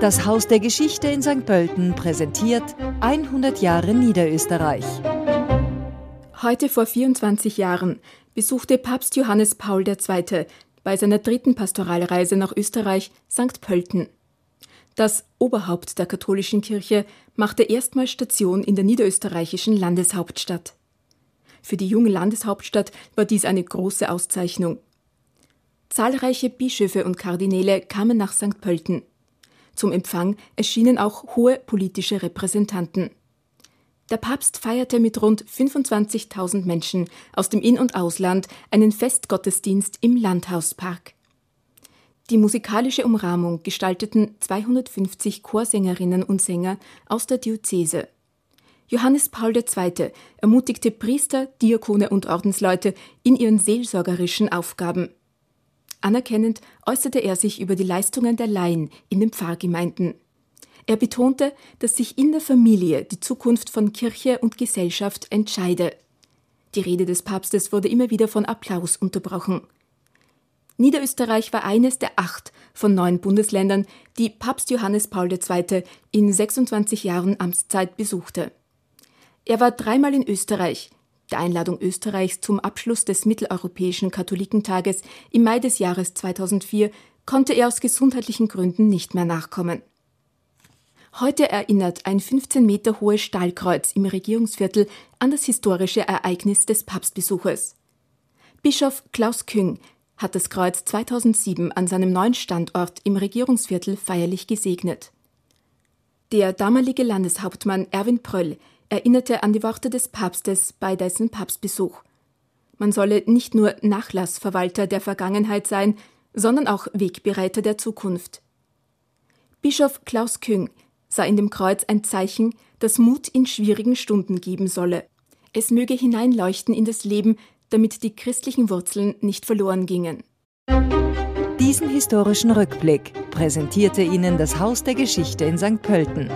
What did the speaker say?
Das Haus der Geschichte in St. Pölten präsentiert 100 Jahre Niederösterreich. Heute vor 24 Jahren besuchte Papst Johannes Paul II. bei seiner dritten Pastoralreise nach Österreich St. Pölten. Das Oberhaupt der katholischen Kirche machte erstmals Station in der niederösterreichischen Landeshauptstadt. Für die junge Landeshauptstadt war dies eine große Auszeichnung. Zahlreiche Bischöfe und Kardinäle kamen nach St. Pölten. Zum Empfang erschienen auch hohe politische Repräsentanten. Der Papst feierte mit rund 25.000 Menschen aus dem In- und Ausland einen Festgottesdienst im Landhauspark. Die musikalische Umrahmung gestalteten 250 Chorsängerinnen und Sänger aus der Diözese. Johannes Paul II. ermutigte Priester, Diakone und Ordensleute in ihren seelsorgerischen Aufgaben. Anerkennend äußerte er sich über die Leistungen der Laien in den Pfarrgemeinden. Er betonte, dass sich in der Familie die Zukunft von Kirche und Gesellschaft entscheide. Die Rede des Papstes wurde immer wieder von Applaus unterbrochen. Niederösterreich war eines der acht von neun Bundesländern, die Papst Johannes Paul II. in 26 Jahren Amtszeit besuchte. Er war dreimal in Österreich, der Einladung Österreichs zum Abschluss des Mitteleuropäischen Katholikentages im Mai des Jahres 2004 konnte er aus gesundheitlichen Gründen nicht mehr nachkommen. Heute erinnert ein 15 Meter hohes Stahlkreuz im Regierungsviertel an das historische Ereignis des Papstbesuches. Bischof Klaus Küng hat das Kreuz 2007 an seinem neuen Standort im Regierungsviertel feierlich gesegnet. Der damalige Landeshauptmann Erwin Pröll erinnerte an die Worte des Papstes bei dessen Papstbesuch. Man solle nicht nur Nachlassverwalter der Vergangenheit sein, sondern auch Wegbereiter der Zukunft. Bischof Klaus Küng sah in dem Kreuz ein Zeichen, das Mut in schwierigen Stunden geben solle. Es möge hineinleuchten in das Leben, damit die christlichen Wurzeln nicht verloren gingen. Diesen historischen Rückblick präsentierte Ihnen das Haus der Geschichte in St. Pölten.